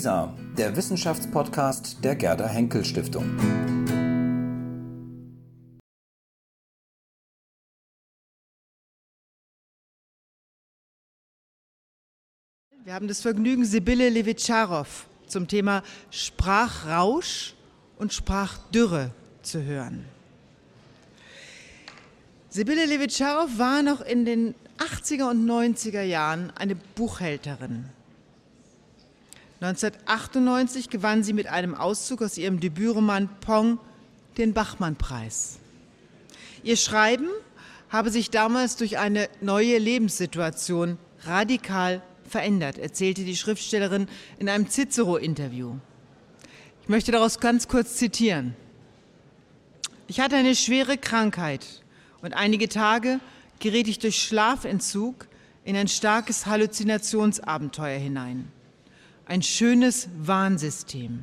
WISA, der Wissenschaftspodcast der Gerda Henkel Stiftung. Wir haben das Vergnügen, Sibylle Levitscharow zum Thema Sprachrausch und Sprachdürre zu hören. Sibylle Levitscharow war noch in den 80er und 90er Jahren eine Buchhälterin. 1998 gewann sie mit einem Auszug aus ihrem Debütroman Pong den Bachmann-Preis. Ihr Schreiben habe sich damals durch eine neue Lebenssituation radikal verändert, erzählte die Schriftstellerin in einem Cicero-Interview. Ich möchte daraus ganz kurz zitieren. Ich hatte eine schwere Krankheit und einige Tage geriet ich durch Schlafentzug in ein starkes Halluzinationsabenteuer hinein. Ein schönes Warnsystem.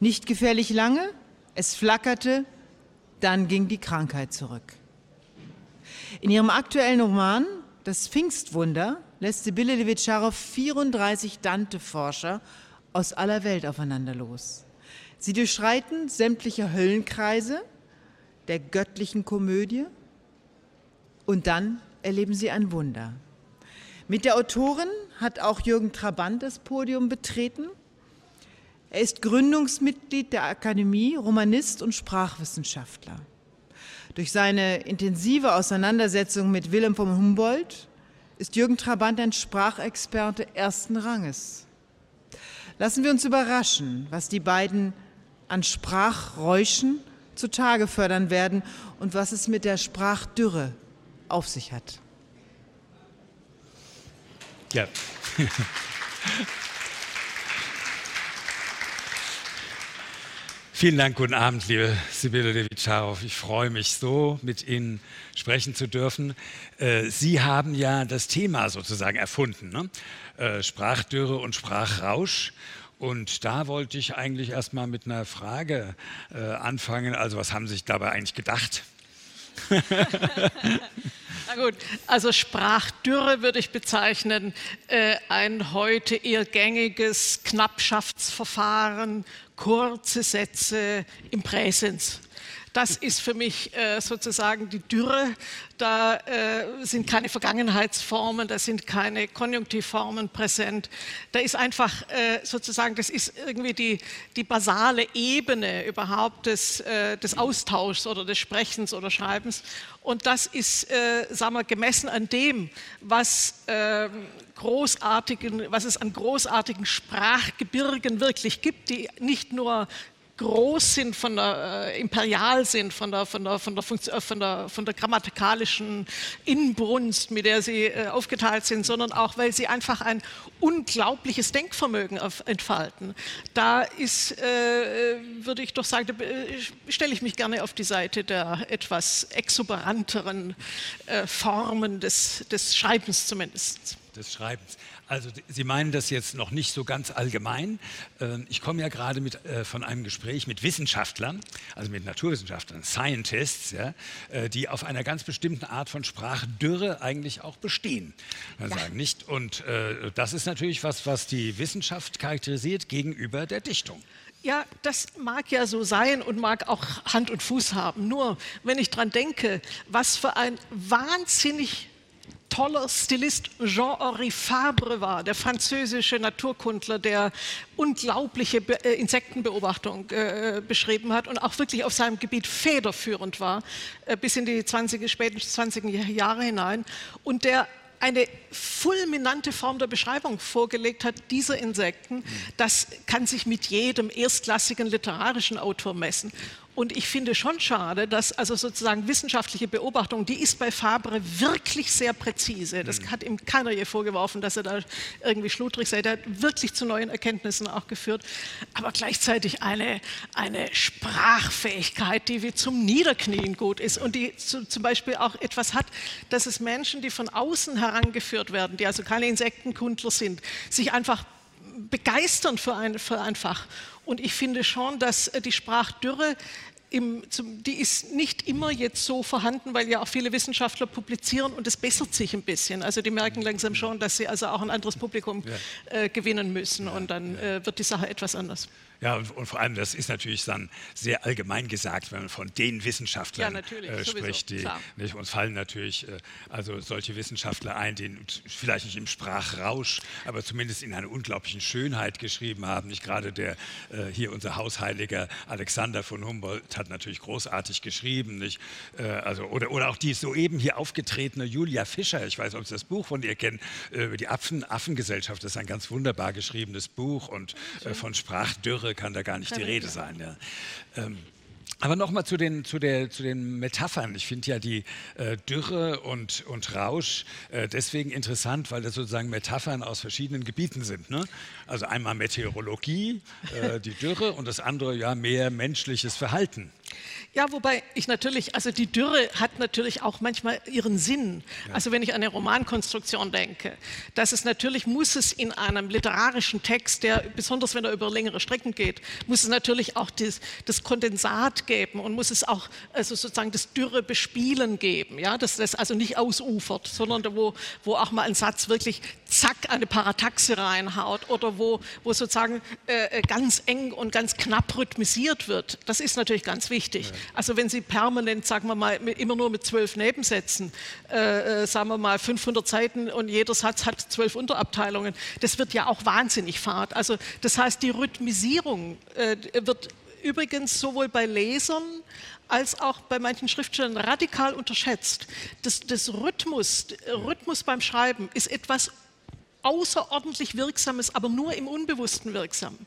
Nicht gefährlich lange, es flackerte, dann ging die Krankheit zurück. In ihrem aktuellen Roman Das Pfingstwunder lässt Sibylle Levitscharow 34 Dante-Forscher aus aller Welt aufeinander los. Sie durchschreiten sämtliche Höllenkreise der göttlichen Komödie und dann erleben sie ein Wunder. Mit der Autorin hat auch Jürgen Trabant das Podium betreten. Er ist Gründungsmitglied der Akademie, Romanist und Sprachwissenschaftler. Durch seine intensive Auseinandersetzung mit Wilhelm von Humboldt ist Jürgen Trabant ein Sprachexperte ersten Ranges. Lassen wir uns überraschen, was die beiden an Sprachräuschen zutage fördern werden und was es mit der Sprachdürre auf sich hat. Ja. Vielen Dank, guten Abend, liebe Sibylle Levitscharow. Ich freue mich so, mit Ihnen sprechen zu dürfen. Äh, Sie haben ja das Thema sozusagen erfunden, ne? Äh, Sprachdürre und Sprachrausch. Und da wollte ich eigentlich erst mal mit einer Frage äh, anfangen. Also was haben Sie sich dabei eigentlich gedacht? Na gut, also Sprachdürre würde ich bezeichnen, äh, ein heute eher gängiges Knappschaftsverfahren, kurze Sätze im Präsens. Das ist für mich äh, sozusagen die Dürre. Da äh, sind keine Vergangenheitsformen, da sind keine Konjunktivformen präsent. Da ist einfach äh, sozusagen, das ist irgendwie die, die basale Ebene überhaupt des, äh, des Austauschs oder des Sprechens oder Schreibens. Und das ist, äh, sagen wir, gemessen an dem, was ähm, großartigen, was es an großartigen Sprachgebirgen wirklich gibt, die nicht nur groß sind, von der, äh, imperial sind, von der, von, der, von, der äh, von, der, von der grammatikalischen Inbrunst, mit der sie äh, aufgeteilt sind, sondern auch, weil sie einfach ein unglaubliches Denkvermögen auf, entfalten. Da ist, äh, würde ich doch sagen, äh, stelle ich mich gerne auf die Seite der etwas exuberanteren äh, Formen des, des Schreibens zumindest. Des Schreibens. Also Sie meinen das jetzt noch nicht so ganz allgemein. Ähm, ich komme ja gerade mit, äh, von einem Gespräch mit Wissenschaftlern, also mit Naturwissenschaftlern, Scientists, ja, äh, die auf einer ganz bestimmten Art von Sprachdürre eigentlich auch bestehen. Ja. Sagen, nicht? Und äh, das ist natürlich was, was die Wissenschaft charakterisiert gegenüber der Dichtung. Ja, das mag ja so sein und mag auch Hand und Fuß haben. Nur wenn ich daran denke, was für ein wahnsinnig toller Stilist Jean-Henri Fabre war, der französische Naturkundler, der unglaubliche äh, Insektenbeobachtung äh, beschrieben hat und auch wirklich auf seinem Gebiet federführend war, äh, bis in die 20, späten 20 Jahre hinein und der eine fulminante Form der Beschreibung vorgelegt hat dieser Insekten, das kann sich mit jedem erstklassigen literarischen Autor messen. Und ich finde schon schade, dass also sozusagen wissenschaftliche Beobachtung, die ist bei Fabre wirklich sehr präzise. Das mhm. hat ihm keiner je vorgeworfen, dass er da irgendwie schludrig sei. Der hat wirklich zu neuen Erkenntnissen auch geführt. Aber gleichzeitig eine, eine Sprachfähigkeit, die wie zum Niederknien gut ist und die zu, zum Beispiel auch etwas hat, dass es Menschen, die von außen herangeführt werden, die also keine Insektenkundler sind, sich einfach begeistern für ein, für ein Fach. Und ich finde schon, dass äh, die Sprachdürre im, zum, die ist nicht immer jetzt so vorhanden, weil ja auch viele Wissenschaftler publizieren und es bessert sich ein bisschen. Also die merken langsam schon, dass sie also auch ein anderes Publikum ja. äh, gewinnen müssen und dann äh, wird die Sache etwas anders. Ja, und, vor allem, das ist natürlich dann sehr allgemein gesagt, wenn man von den Wissenschaftlern ja, äh, spricht. Die, nicht, uns fallen natürlich äh, also solche Wissenschaftler ein, die vielleicht nicht im Sprachrausch, aber zumindest in einer unglaublichen Schönheit geschrieben haben. Nicht gerade der äh, hier unser Hausheiliger Alexander von Humboldt hat natürlich großartig geschrieben. Nicht? Äh, also, oder, oder auch die soeben hier aufgetretene Julia Fischer, ich weiß, ob Sie das Buch von ihr kennen, äh, über die Affen, Affengesellschaft. Das ist ein ganz wunderbar geschriebenes Buch und äh, von Sprachdürre kann da gar nicht die Rede sein. Ja. Ähm, aber nochmal zu den, zu, zu den Metaphern. Ich finde ja die äh, Dürre und, und Rausch äh, deswegen interessant, weil das sozusagen Metaphern aus verschiedenen Gebieten sind. Ne? Also einmal Meteorologie, äh, die Dürre und das andere ja mehr menschliches Verhalten. Ja, wobei ich natürlich, also die Dürre hat natürlich auch manchmal ihren Sinn. Ja. Also wenn ich an eine Romankonstruktion denke, dass es natürlich muss es in einem literarischen Text, der besonders wenn er über längere Strecken geht, muss es natürlich auch das, das Kondensat geben und muss es auch also sozusagen das Dürre bespielen geben, ja, dass das also nicht ausufert, sondern wo, wo auch mal ein Satz wirklich zack eine Parataxe reinhaut oder wo, wo sozusagen äh, ganz eng und ganz knapp rhythmisiert wird. Das ist natürlich ganz wichtig. Ja. Also wenn Sie permanent, sagen wir mal, immer nur mit zwölf Nebensätzen, äh, äh sagen wir mal 500 Seiten und jeder Satz hat zwölf Unterabteilungen, das wird ja auch wahnsinnig fad. Also das heißt, die Rhythmisierung äh, wird übrigens sowohl bei Lesern als auch bei manchen Schriftstellern radikal unterschätzt. Das, das Rhythmus, Rhythmus beim Schreiben ist etwas außerordentlich Wirksames, aber nur im Unbewussten wirksam.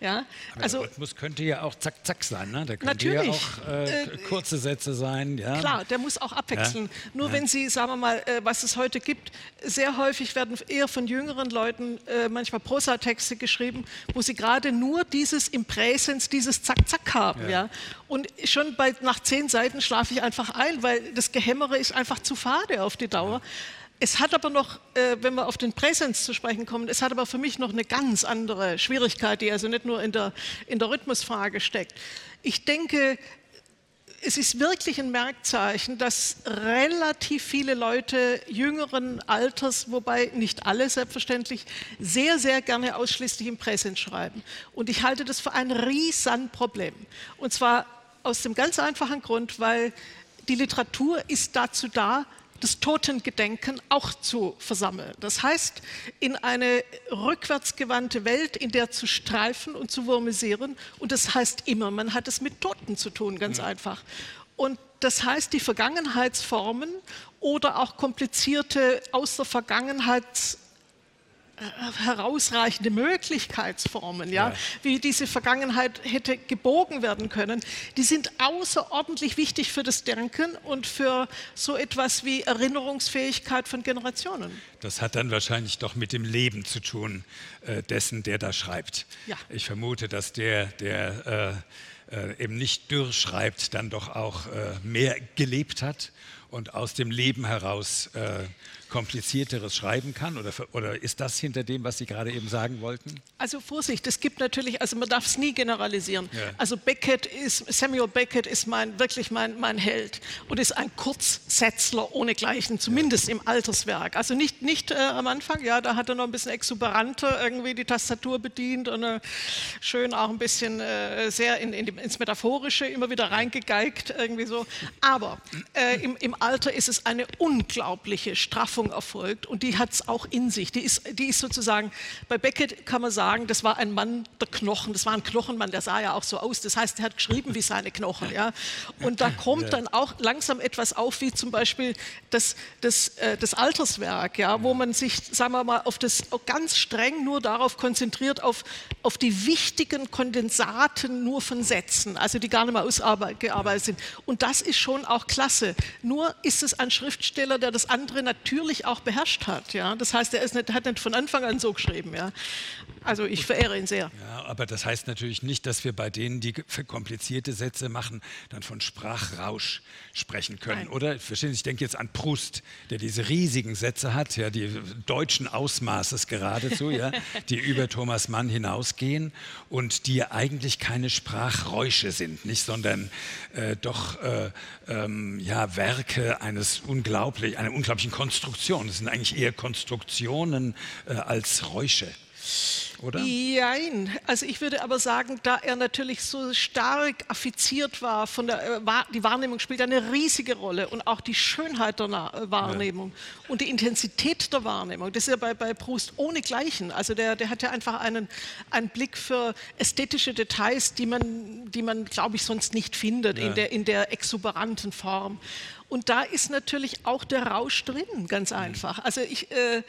Ja? also, der Rhythmus könnte ja auch zack, zack sein. Ne? Der könnte ja auch äh, äh, kurze Sätze sein. Ja? Klar, der muss auch abwechseln. Ja? Nur ja. wenn Sie, sagen wir mal, äh, was es heute gibt, sehr häufig werden eher von jüngeren Leuten äh, manchmal Prosatexte geschrieben, wo sie gerade nur dieses im Präsens, dieses Zack, Zack haben. Ja. Und schon bei, nach zehn Seiten schlafe ich einfach ein, weil das Gehämmere ist einfach zu fade auf die Dauer. Es hat aber noch, äh, wenn wir auf den Präsens zu sprechen kommen, es hat aber für mich noch eine ganz andere Schwierigkeit, die also nicht nur in der, in der Rhythmusfrage steckt. Ich denke, es ist wirklich ein Merkzeichen, dass relativ viele Leute jüngeren Alters, wobei nicht alle selbstverständlich, sehr, sehr gerne ausschließlich im Präsens schreiben. Und ich halte das für ein Riesenproblem. Und zwar aus dem ganz einfachen Grund, weil die Literatur ist dazu da, das Totengedenken auch zu versammeln. Das heißt, in eine rückwärtsgewandte Welt, in der zu streifen und zu wurmisieren. Und das heißt immer, man hat es mit Toten zu tun, ganz ja. einfach. Und das heißt, die Vergangenheitsformen oder auch komplizierte aus der Vergangenheit herausreichende Möglichkeitsformen, ja, ja, wie diese Vergangenheit hätte gebogen werden können, die sind außerordentlich wichtig für das Denken und für so etwas wie Erinnerungsfähigkeit von Generationen. Das hat dann wahrscheinlich doch mit dem Leben zu tun, äh, dessen, der da schreibt. Ja. Ich vermute, dass der, der äh, äh, eben nicht dürr schreibt, dann doch auch äh, mehr gelebt hat und aus dem Leben heraus äh, komplizierteres schreiben kann? Oder, oder ist das hinter dem, was Sie gerade eben sagen wollten? Also Vorsicht, es gibt natürlich, also man darf es nie generalisieren. Ja. Also Beckett ist, Samuel Beckett ist mein, wirklich mein, mein Held und ist ein Kurzsätzler ohnegleichen, zumindest ja. im Alterswerk. Also nicht, nicht äh, am Anfang, ja, da hat er noch ein bisschen exuberanter irgendwie die Tastatur bedient und äh, schön auch ein bisschen äh, sehr in, in die, ins Metaphorische immer wieder reingegeigt, irgendwie so. Aber äh, im, im Alter ist es eine unglaubliche Straffung Entwicklung erfolgt und die hat es auch in sich. Die ist, die ist sozusagen, bei Beckett kann man sagen, das war ein Mann der Knochen, das war ein Knochenmann, der sah ja auch so aus. Das heißt, er hat geschrieben wie seine Knochen. Ja? Und da kommt dann auch langsam etwas auf, wie zum Beispiel das, das, äh, das Alterswerk, ja? wo man sich, sagen wir mal, auf das ganz streng nur darauf konzentriert, auf, auf die wichtigen Kondensaten nur von Sätzen, also die gar nicht mehr ausgearbeitet sind. Und das ist schon auch klasse. Nur ist es ein Schriftsteller, der das andere natürlich natürlich auch beherrscht hat. Ja? Das heißt, er ist nicht, hat nicht von Anfang an so geschrieben. Ja? Also ich verehre ihn sehr. Ja, aber das heißt natürlich nicht, dass wir bei denen, die komplizierte Sätze machen, dann von Sprachrausch sprechen können, Nein. oder? Verstehen Sie, ich denke jetzt an Proust, der diese riesigen Sätze hat, ja, die deutschen Ausmaßes geradezu, ja, die über Thomas Mann hinausgehen und die eigentlich keine Sprachrausch Räusche sind, nicht, sondern äh, doch äh, ähm, ja, Werke eines unglaublich, einer unglaublichen Konstruktion. Es sind eigentlich eher Konstruktionen äh, als Räusche oder? Nein, also ich würde aber sagen, da er natürlich so stark affiziert war, von der, äh, die Wahrnehmung spielt eine riesige Rolle und auch die Schönheit der äh, Wahrnehmung ja. und die Intensität der Wahrnehmung. Das ist ja bei, bei Proust ohne Gleichen. Also der, der hat ja einfach einen, einen Blick für ästhetische Details, die man, die man glaube ich, sonst nicht findet ja. in, der, in der exuberanten Form. Und da ist natürlich auch der Rausch drin, ganz einfach. Also ich, äh,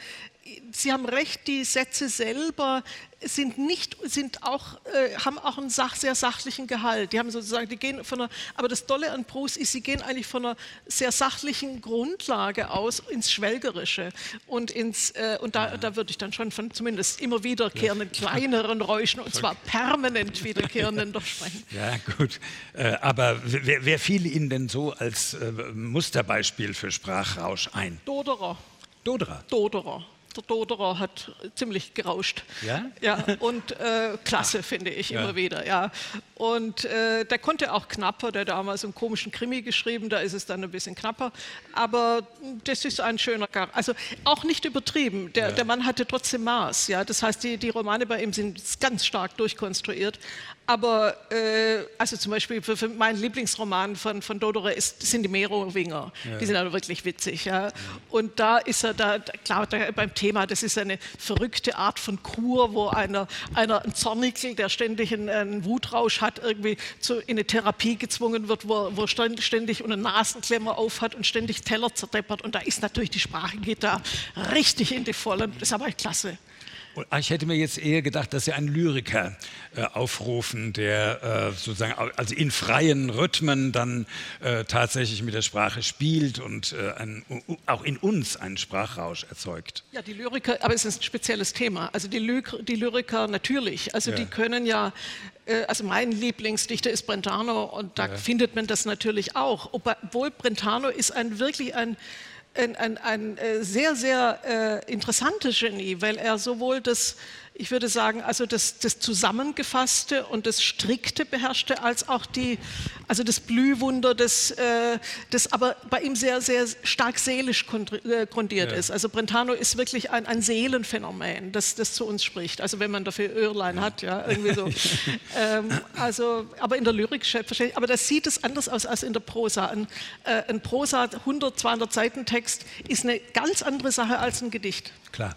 Sie haben recht, die Sätze selber sind nicht, sind auch, äh, haben auch einen sach, sehr sachlichen Gehalt. Die haben sozusagen, die gehen von einer, aber das Tolle an Bruce ist, sie gehen eigentlich von einer sehr sachlichen Grundlage aus ins Schwelgerische und ins, äh, und da, da würde ich dann schon von zumindest immer wiederkehrenden kleineren Räuschen und zwar permanent wiederkehrenden doch sprechen. Ja, gut. Äh, aber wer, wer fiel Ihnen denn so als äh, Musterbeispiel für Sprachrausch ein? Doderer. Doderer. Doderer der Doderer hat ziemlich gerauscht. Ja? Ja, und äh, klasse, finde ich ja. immer wieder, ja. Und äh, der konnte auch knapper, der hat damals einen komischen Krimi geschrieben, da ist es dann ein bisschen knapper. Aber das ist ein schöner Charakter. Also auch nicht übertrieben. Der, ja. der Mann hatte trotzdem Maß, ja. Das heißt, die, die Romane bei ihm sind ganz stark durchkonstruiert. Aber äh, also zum Beispiel für, für meinen Lieblingsroman von, von Dodore ist, sind die Merowinger. Ja. Die sind aber wirklich witzig. Ja. Und da ist er da, klar, da, beim Thema, das ist eine verrückte Art von Kur, wo einer, einer ein Zornikel, der ständig einen, einen Wutrausch hat, irgendwie zu, in eine Therapie gezwungen wird, wo, wo ständig eine Nasenklemmer aufhat und ständig Teller zerdeppert. Und da ist natürlich die Sprache geht da richtig in die Vollen. Das ist aber klasse. Ich hätte mir jetzt eher gedacht, dass Sie einen Lyriker äh, aufrufen, der äh, sozusagen also in freien Rhythmen dann äh, tatsächlich mit der Sprache spielt und äh, ein, auch in uns einen Sprachrausch erzeugt. Ja, die Lyriker, aber es ist ein spezielles Thema. Also die, Ly die Lyriker natürlich, also ja. die können ja äh, also mein Lieblingsdichter ist Brentano und da ja. findet man das natürlich auch. Obwohl Brentano ist ein wirklich ein ein, ein, ein äh, sehr, sehr äh, interessantes Genie, weil er sowohl das ich würde sagen, also das, das, Zusammengefasste und das Strikte beherrschte, als auch die, also das Blühwunder, das, äh, das aber bei ihm sehr, sehr stark seelisch äh, grundiert ja. ist. Also Brentano ist wirklich ein, ein Seelenphänomen, das, das zu uns spricht. Also wenn man dafür Öhrlein ja. hat, ja, irgendwie so. ähm, also, aber in der Lyrik, aber das sieht es anders aus als in der Prosa. Ein, äh, ein Prosa, 100, 200 Seiten Text, ist eine ganz andere Sache als ein Gedicht. Klar.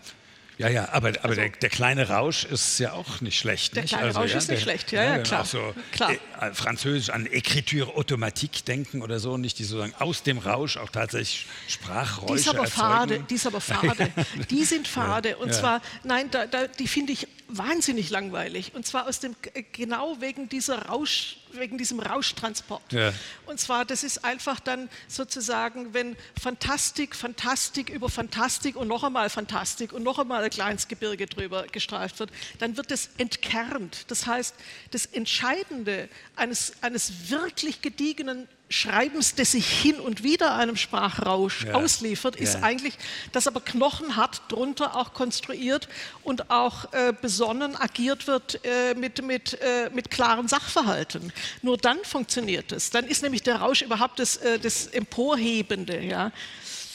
Ja, ja, aber, aber also, der, der, kleine Rausch ist ja auch nicht schlecht. Der nicht? kleine also, Rausch ja, ist nicht der, schlecht, ja, ja, klar. Auch so klar. Äh, Französisch an Écriture automatique denken oder so, nicht die sozusagen aus dem Rausch auch tatsächlich Sprachräusche Die ist aber erzeugen. fade, die ist aber fade. die sind fade. Und zwar, nein, da, da, die finde ich wahnsinnig langweilig. Und zwar aus dem, genau wegen dieser Rausch, wegen diesem Rauschtransport. Ja. Und zwar, das ist einfach dann sozusagen, wenn Fantastik, Fantastik über Fantastik und noch einmal Fantastik und noch einmal ein kleines Gebirge drüber gestreift wird, dann wird es entkernt. Das heißt, das Entscheidende eines, eines wirklich gediegenen Schreibens, das sich hin und wieder einem Sprachrausch ja. ausliefert, ist ja. eigentlich, dass aber knochenhart drunter auch konstruiert und auch äh, besonnen agiert wird äh, mit, mit, äh, mit klaren Sachverhalten. Nur dann funktioniert es. Dann ist nämlich der Rausch überhaupt das, äh, das Emporhebende. Ja.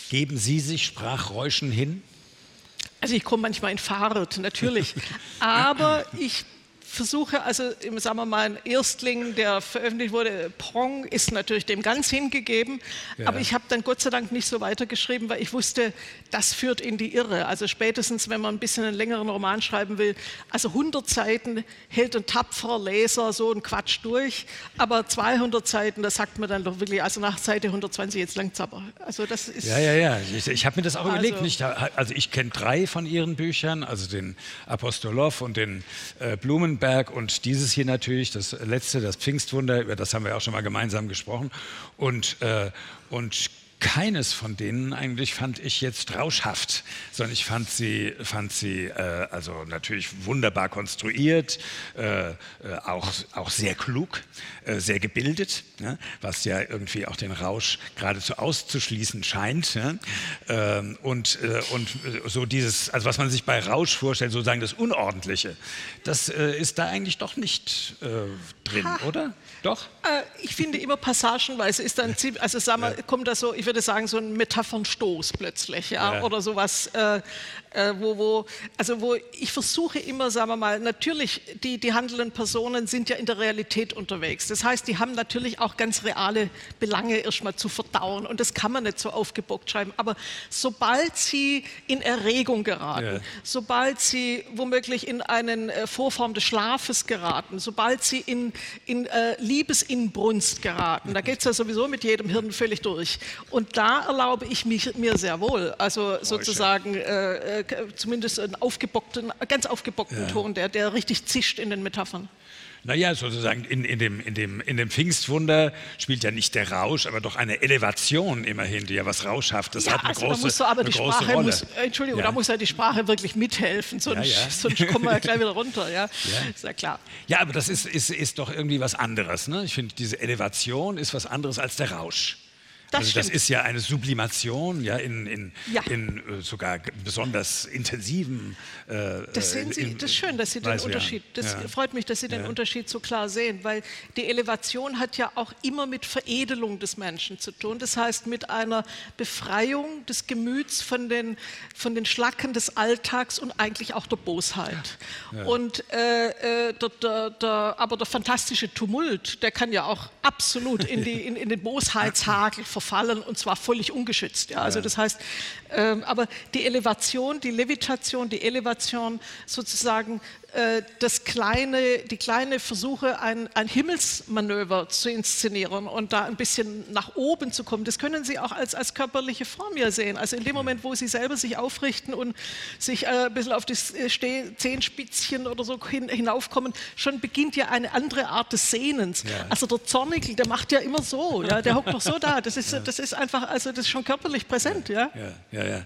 Geben Sie sich Sprachräuschen hin? Also ich komme manchmal in Fahrt, natürlich. Aber ich versuche, also sagen wir mal, ein Erstling, der veröffentlicht wurde, Prong, ist natürlich dem ganz hingegeben. Ja. Aber ich habe dann Gott sei Dank nicht so weitergeschrieben, weil ich wusste, das führt in die Irre. Also spätestens, wenn man ein bisschen einen längeren Roman schreiben will, also 100 Seiten hält ein tapferer Leser so einen Quatsch durch, aber 200 Seiten, das sagt man dann doch wirklich, also nach Seite 120 jetzt langt's aber. Also das ist... Ja, ja, ja, ich, ich habe mir das auch also, überlegt. Nicht, also ich kenne drei von Ihren Büchern, also den Apostolow und den äh, Blumenberg Wittenberg und dieses hier natürlich, das letzte, das Pfingstwunder, über das haben wir auch schon mal gemeinsam gesprochen. Und, äh, und keines von denen eigentlich fand ich jetzt rauschhaft, sondern ich fand sie, fand sie äh, also natürlich wunderbar konstruiert, äh, äh, auch, auch sehr klug, sehr gebildet, ne? was ja irgendwie auch den Rausch geradezu auszuschließen scheint. Ja? Ähm, und, äh, und so dieses, also was man sich bei Rausch vorstellt, sozusagen das Unordentliche, das äh, ist da eigentlich doch nicht drin, ha. oder? Doch? Äh, ich finde immer passagenweise ist dann ziemlich, also sagen wir, ja. kommt da so, ich würde sagen, so ein Metaphernstoß plötzlich, ja, ja. oder sowas, äh, äh, wo, wo, also wo ich versuche immer, sagen wir mal, natürlich, die, die handelnden Personen sind ja in der Realität unterwegs. Das heißt, die haben natürlich auch ganz reale Belange erstmal zu verdauen und das kann man nicht so aufgebockt schreiben. Aber sobald sie in Erregung geraten, ja. sobald sie womöglich in eine äh, Vorform des Schlafes geraten, sobald sie in, in äh, Liebesinbrunst geraten, da geht es ja sowieso mit jedem Hirn völlig durch. Und da erlaube ich mich, mir sehr wohl, also sozusagen äh, äh zumindest einen aufgebockten, ganz aufgebockten ja. Ton, der, der richtig zischt in den Metaphern. Naja, sozusagen in, in, dem, in, dem, in dem Pfingstwunder spielt ja nicht der Rausch, aber doch eine Elevation immerhin, die ja was Rauschhaftes ja, hat. Eine also große, muss so, aber eine die große Sprache Rolle. muss, Entschuldigung, ja. da muss ja die Sprache wirklich mithelfen, sonst, ja, ja. sonst kommen wir ja gleich wieder runter. Ja, ist ja klar. Ja, aber das ist, ist, ist doch irgendwie was anderes. Ne? Ich finde, diese Elevation ist was anderes als der Rausch. Das, also das ist ja eine Sublimation, ja, in, in, ja. in äh, sogar besonders intensiven. Äh, das sehen Sie, in, das ist schön, dass Sie den Unterschied. Das ja. freut mich, dass Sie den ja. Unterschied so klar sehen, weil die Elevation hat ja auch immer mit Veredelung des Menschen zu tun. Das heißt mit einer Befreiung des Gemüts von den, von den Schlacken des Alltags und eigentlich auch der Bosheit. Und äh, äh, der, der, der, aber der fantastische Tumult, der kann ja auch absolut in, die, in, in den Bosheitshagel verfallen verfallen und zwar völlig ungeschützt. Ja. Also das heißt, ähm, aber die Elevation, die Levitation, die Elevation sozusagen äh, das kleine, die kleine Versuche, ein, ein, Himmelsmanöver zu inszenieren und da ein bisschen nach oben zu kommen, das können Sie auch als, als körperliche Form ja sehen. Also in dem Moment, wo Sie selber sich aufrichten und sich äh, ein bisschen auf die äh, Zehenspitzchen oder so hin, hinaufkommen, schon beginnt ja eine andere Art des Sehnens. Ja. Also der Zornigel, der macht ja immer so, ja, der hockt doch so da. Das ist, ja. das ist einfach, also das ist schon körperlich präsent. ja. ja. ja, ja.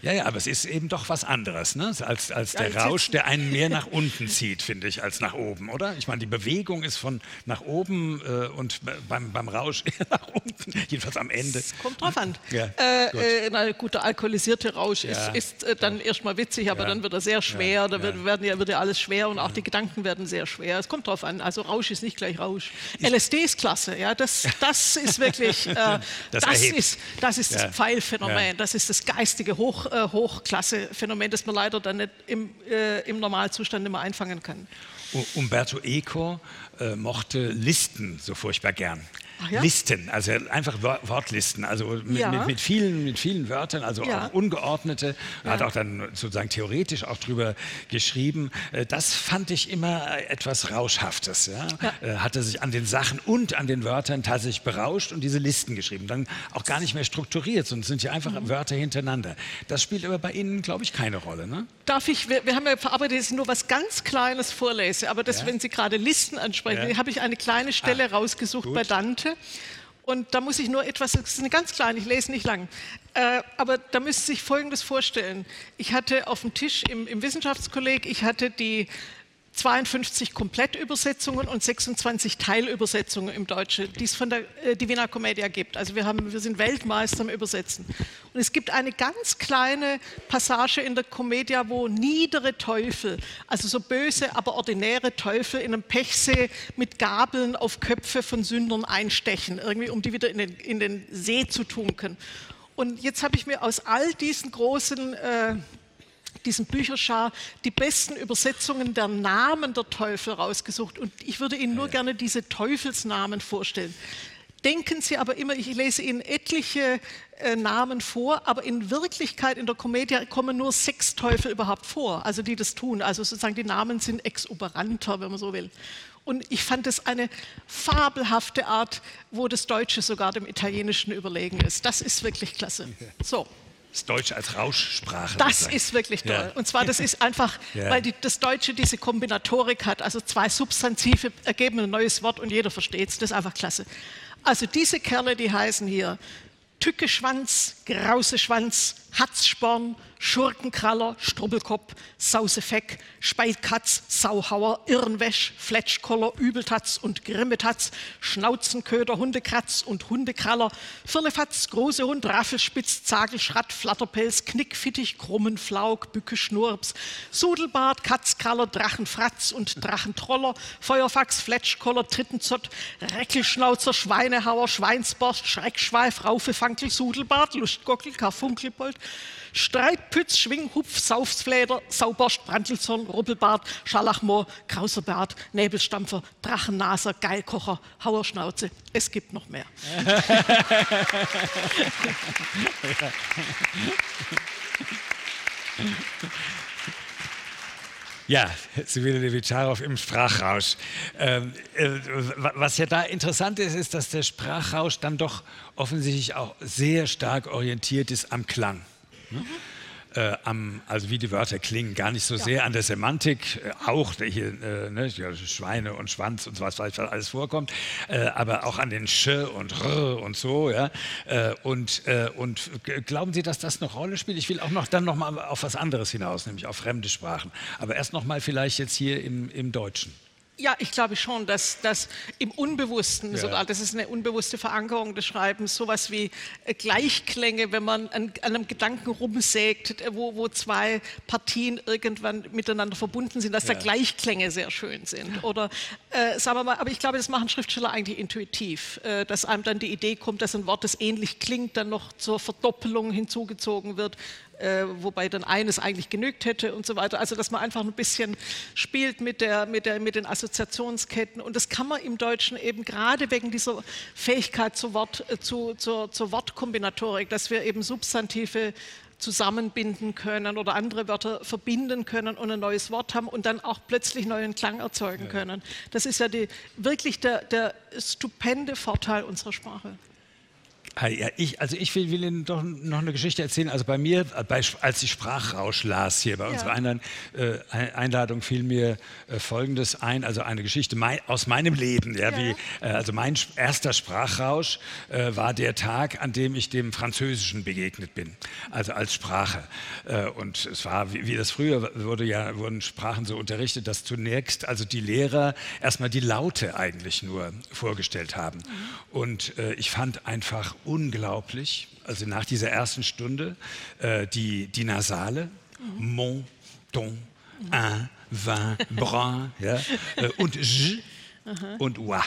Ja, ja, aber es ist eben doch was anderes, ne? als, als der Rausch, der einen mehr nach unten zieht, finde ich, als nach oben, oder? Ich meine, die Bewegung ist von nach oben äh, und beim, beim Rausch eher nach unten, jedenfalls am Ende. Es kommt drauf an. Ja, äh, gut. Äh, gut, der alkoholisierte Rausch ja, ist, ist äh, dann erstmal witzig, aber ja, dann wird er sehr schwer, da wird, werden ja, wird ja alles schwer und auch die Gedanken werden sehr schwer. Es kommt drauf an, also Rausch ist nicht gleich Rausch. Ich LSD ist klasse, ja, das, das ist wirklich, äh, das, das ist, das ist das Pfeilphänomen, das ist das geistige Hoch äh, Hochklasse-Phänomen, das man leider dann nicht im, äh, im Normalzustand immer einfangen kann. Umberto Eco äh, mochte Listen so furchtbar gern ja? Listen, also einfach Wortlisten, also mit, ja. mit, mit, vielen, mit vielen Wörtern, also ja. auch ungeordnete. Er hat auch dann sozusagen theoretisch auch drüber geschrieben. Äh, das fand ich immer etwas Rauschhaftes. Ja? Er hatte sich an den Sachen und an den Wörtern tatsächlich berauscht und diese Listen geschrieben. Dann auch gar nicht mehr strukturiert, sondern sind ja einfach mhm. Wörter hintereinander. Das spielt aber bei Ihnen, glaube ich, keine Rolle. Ne? Darf ich, wir, wir haben ja verarbeitet, dass ich nur was ganz Kleines vorlese, aber das, wenn Sie gerade Listen ansprechen, habe ich eine kleine Stelle ah, rausgesucht gut. bei Dante. Seite. Und da muss ich nur etwas, das ist eine ganz kleine, ich lese nicht lang, äh, aber da müssen Sie sich Folgendes vorstellen. Ich hatte auf dem Tisch im, im Wissenschaftskolleg, ich hatte die 52 Komplettübersetzungen und 26 Teilübersetzungen im Deutschen, die es von der äh, Divina Commedia gibt. Also wir, haben, wir sind Weltmeister im Übersetzen. Und es gibt eine ganz kleine Passage in der Commedia, wo niedere Teufel, also so böse, aber ordinäre Teufel in einem Pechsee mit Gabeln auf Köpfe von Sündern einstechen, irgendwie um die wieder in den, in den See zu tunken. Und jetzt habe ich mir aus all diesen großen äh, diesen Bücherschar die besten Übersetzungen der Namen der Teufel rausgesucht und ich würde Ihnen nur ja. gerne diese Teufelsnamen vorstellen. Denken Sie aber immer, ich lese Ihnen etliche äh, Namen vor, aber in Wirklichkeit in der Komödie kommen nur sechs Teufel überhaupt vor, also die das tun. Also sozusagen die Namen sind exuberanter, wenn man so will. Und ich fand es eine fabelhafte Art, wo das Deutsche sogar dem Italienischen überlegen ist. Das ist wirklich klasse. So. Das Deutsche als Rauschsprache. Das ist wirklich toll. Ja. Und zwar, das ist einfach, ja. weil die, das Deutsche diese Kombinatorik hat. Also zwei Substantive ergeben ein neues Wort und jeder versteht es. Das ist einfach klasse. Also diese Kerle, die heißen hier Tückeschwanz, Grauseschwanz, Hatzsporn, Schurkenkraller, Strubbelkopf, Sausefeck, Speilkatz, Sauhauer, Irrenwäsch, Fletschkoller, Übeltatz und Grimmetatz, Schnauzenköder, Hundekratz und Hundekraller, Firlefatz, große Hund, Raffelspitz, Zagelschratt, Flatterpelz, Knickfittich, Krummenflaug, Bückeschnurps, Sudelbart, Katzkraller, Drachenfratz und Drachentroller, Feuerfax, Fletschkoller, Trittenzott, Reckelschnauzer, Schweinehauer, Schweinsborst, Schreckschweif, Raufefankel, Sudelbart, Lustgockel, Karfunkelbold, Streitpütz, Schwinghupf, Saufsfläder, Sauborst, Brandelzorn, Rubbelbart, Scharlachmoor, Krauserbart, Nebelstampfer, Drachennaser, Geilkocher, Hauerschnauze. Es gibt noch mehr. Ja, Sibylle Levitscharow im Sprachrausch. Ähm, äh, was ja da interessant ist, ist, dass der Sprachrausch dann doch offensichtlich auch sehr stark orientiert ist am Klang. Mhm äh, am, also wie die Wörter klingen, gar nicht so ja. sehr an der Semantik, äh, auch hier äh, ne, Schweine und Schwanz und so was, was alles vorkommt, äh, aber auch an den Sch und R und so. Ja? Äh, und, äh, und glauben Sie, dass das eine Rolle spielt? Ich will auch noch dann noch mal auf was anderes hinaus, nämlich auf fremde Sprachen. Aber erst noch mal vielleicht jetzt hier im, im Deutschen. Ja, ich glaube schon, dass das im Unbewussten ja. sogar, das ist eine unbewusste Verankerung des Schreibens, sowas wie äh, Gleichklänge, wenn man an, an einem Gedanken rumsägt, äh, wo, wo, zwei Partien irgendwann miteinander verbunden sind, dass ja. da Gleichklänge sehr schön sind. Oder äh, sagen wir mal, aber ich glaube, das machen Schriftsteller eigentlich intuitiv, äh, dass einem dann die Idee kommt, dass ein Wort, das ähnlich klingt, dann noch zur Verdoppelung hinzugezogen wird äh, wobei dann eines eigentlich genügt hätte und so weiter. Also dass man einfach ein bisschen spielt mit, der, mit, der, mit den Assoziationsketten. Und das kann man im Deutschen eben gerade wegen dieser Fähigkeit zur, Wort, äh, zu, zur, zur Wortkombinatorik, dass wir eben Substantive zusammenbinden können oder andere Wörter verbinden können und ein neues Wort haben und dann auch plötzlich neuen Klang erzeugen ja. können. Das ist ja die, wirklich der, der stupende Vorteil unserer Sprache. Ja, ich, also ich will, will, Ihnen doch noch eine Geschichte erzählen. Also bei mir, bei, als ich Sprachrausch las hier bei ja. unserer Einladung, äh, Einladung fiel mir äh, Folgendes ein, also eine Geschichte mein, aus meinem Leben. Ja, ja. Wie, äh, also mein erster Sprachrausch äh, war der Tag, an dem ich dem Französischen begegnet bin, also als Sprache. Äh, und es war, wie, wie, das früher wurde ja, wurden Sprachen so unterrichtet, dass zunächst also die Lehrer erstmal die Laute eigentlich nur vorgestellt haben. Mhm. Und äh, ich fand einfach unglaublich, also nach dieser ersten Stunde, äh, die, die Nasale, mhm. Mon, Ton, mhm. Un, Vin, Brun ja, äh, und J und Oua.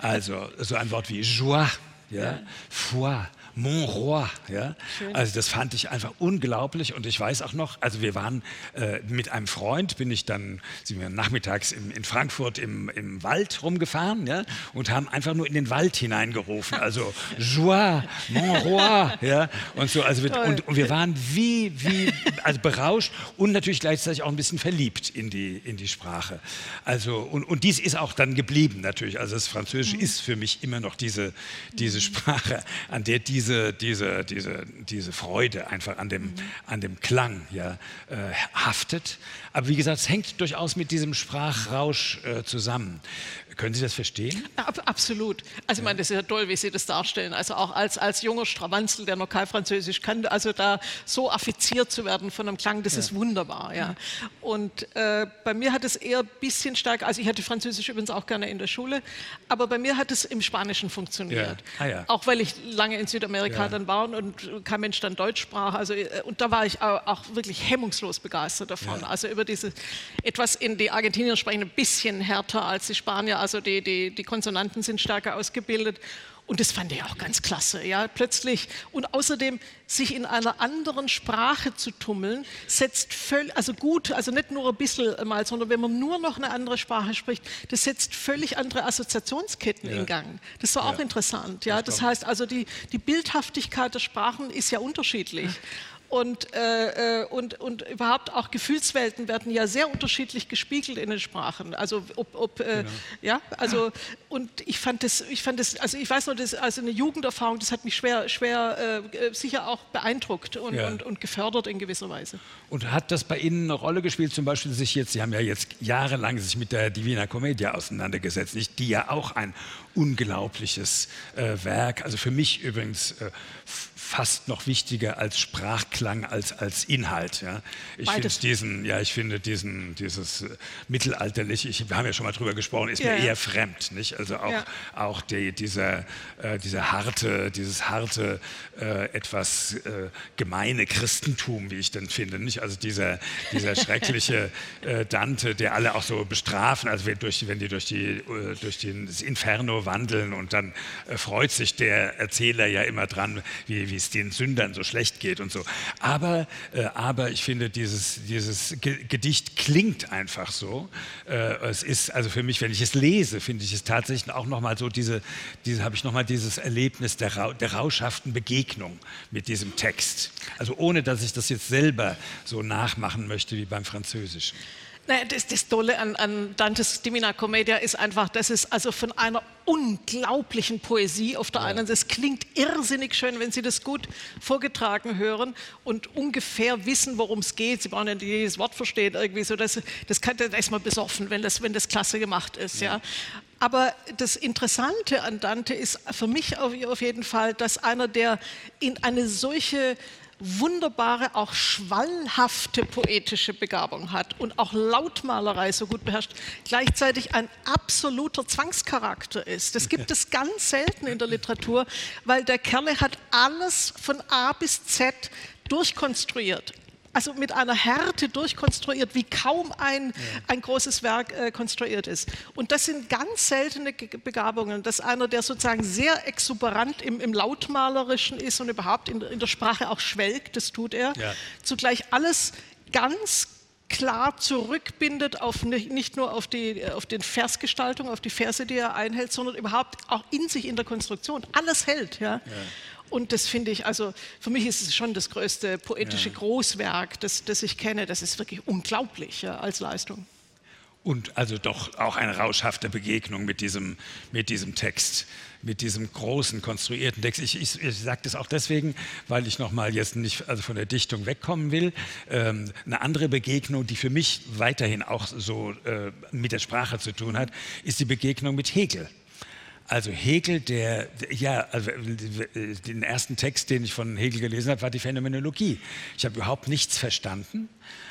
Also so ein Wort wie Joie, ja, ja. Foi, Mon Roi. Ja? Also das fand ich einfach unglaublich und ich weiß auch noch, also wir waren äh, mit einem Freund, bin ich dann, sind wir nachmittags in, in Frankfurt im, im Wald rumgefahren ja? und haben einfach nur in den Wald hineingerufen, also Joie, Mon Roi. Ja? Und, so, also wir, und, und, wir waren wie, wie also berauscht und natürlich gleichzeitig auch ein bisschen verliebt in die, in die Sprache. Also, und, und dies ist auch dann geblieben natürlich, also das Französische mhm. ist für mich immer noch diese, diese Sprache, an der diese diese, diese, diese, diese Freude einfach an dem, an dem Klang ja, äh, haftet. Aber wie gesagt, es hängt durchaus mit diesem Sprachrausch äh, zusammen. Können Sie das verstehen? Ab, absolut. Also ich meine, das ist ja toll, wie Sie das darstellen. Also auch als, als junger Stravanzel, der noch kein Französisch kann, also da so affiziert zu werden von einem Klang, das ja. ist wunderbar. Ja. Und äh, bei mir hat es eher ein bisschen stärker, also ich hatte Französisch übrigens auch gerne in der Schule, aber bei mir hat es im Spanischen funktioniert. Ja. Ah, ja. Auch weil ich lange in Südamerika dann war und kein Mensch dann Deutsch sprach. Also, äh, und da war ich auch, auch wirklich hemmungslos begeistert davon. Also über diese, etwas in die Argentinier sprechen ein bisschen härter als die Spanier, also die, die, die Konsonanten sind stärker ausgebildet. Und das fand ich auch ganz klasse, ja, plötzlich. Und außerdem, sich in einer anderen Sprache zu tummeln, setzt völlig, also gut, also nicht nur ein bisschen mal, sondern wenn man nur noch eine andere Sprache spricht, das setzt völlig andere Assoziationsketten ja. in Gang. Das war ja. auch interessant, ja. Das heißt also, die, die Bildhaftigkeit der Sprachen ist ja unterschiedlich. Und, äh, äh, und, und überhaupt auch Gefühlswelten werden ja sehr unterschiedlich gespiegelt in den Sprachen. Also ob, ob äh, genau. ja, also und ich fand das, ich fand das, also ich weiß noch, das also eine Jugenderfahrung, das hat mich schwer, schwer äh, sicher auch beeindruckt und, ja. und, und, gefördert in gewisser Weise. Und hat das bei Ihnen eine Rolle gespielt, zum Beispiel sich jetzt, Sie haben ja jetzt jahrelang sich mit der Divina Commedia auseinandergesetzt, nicht? die ja auch ein unglaubliches äh, Werk, also für mich übrigens äh, fast noch wichtiger als Sprachklang, als als Inhalt. Ja. Ich finde diesen, ja, ich finde diesen, dieses äh, mittelalterliche, ich, wir haben ja schon mal drüber gesprochen, ist ja. mir eher fremd, nicht? Also auch, auch die, dieser, äh, dieser harte, dieses harte, äh, etwas äh, gemeine Christentum, wie ich dann finde, nicht? Also dieser, dieser schreckliche äh, Dante, der alle auch so bestrafen, also wenn, durch, wenn die durch die, äh, durch das Inferno wandeln und dann freut sich der Erzähler ja immer dran, wie, wie es den Sündern so schlecht geht und so. Aber, äh, aber ich finde, dieses, dieses Gedicht klingt einfach so. Äh, es ist, also für mich, wenn ich es lese, finde ich es tatsächlich auch nochmal so, diese, diese habe ich nochmal dieses Erlebnis der, Ra der rauschhaften Begegnung mit diesem Text. Also ohne, dass ich das jetzt selber so nachmachen möchte wie beim Französischen. Naja, das, das Tolle an, an, Dantes Divina Commedia ist einfach, dass es also von einer unglaublichen Poesie auf der ja. einen, das klingt irrsinnig schön, wenn Sie das gut vorgetragen hören und ungefähr wissen, worum es geht. Sie brauchen ja nicht jedes Wort verstehen irgendwie so, das, das kann dann erstmal besoffen, wenn das, wenn das klasse gemacht ist, ja. ja. Aber das Interessante an Dante ist für mich auf, auf jeden Fall, dass einer, der in eine solche wunderbare, auch schwallhafte poetische Begabung hat und auch Lautmalerei so gut beherrscht, gleichzeitig ein absoluter Zwangscharakter ist. Das gibt es ganz selten in der Literatur, weil der Kerle hat alles von A bis Z durchkonstruiert also mit einer Härte durchkonstruiert, wie kaum ein, ja. ein großes Werk äh, konstruiert ist. Und das sind ganz seltene Begabungen, dass einer, der sozusagen sehr exuberant im, im Lautmalerischen ist und überhaupt in, in, der Sprache auch schwelgt, das tut er, ja. zugleich alles ganz klar zurückbindet auf nicht nur auf die auf den Versgestaltung, auf die Verse, die er einhält, sondern überhaupt auch in sich in der Konstruktion alles hält. Ja? ja. Und das finde ich, also für mich ist es schon das größte poetische ja. Großwerk, das, das ich kenne. Das ist wirklich unglaublich ja, als Leistung. Und also doch auch eine rauschhafte Begegnung mit diesem, mit diesem Text, mit diesem großen konstruierten Text. Ich, ich, ich sage das auch deswegen, weil ich nochmal jetzt nicht also von der Dichtung wegkommen will. Ähm, eine andere Begegnung, die für mich weiterhin auch so äh, mit der Sprache zu tun hat, ist die Begegnung mit Hegel. Also Hegel, der, ja, also den ersten Text, den ich von Hegel gelesen habe, war die Phänomenologie. Ich habe überhaupt nichts verstanden,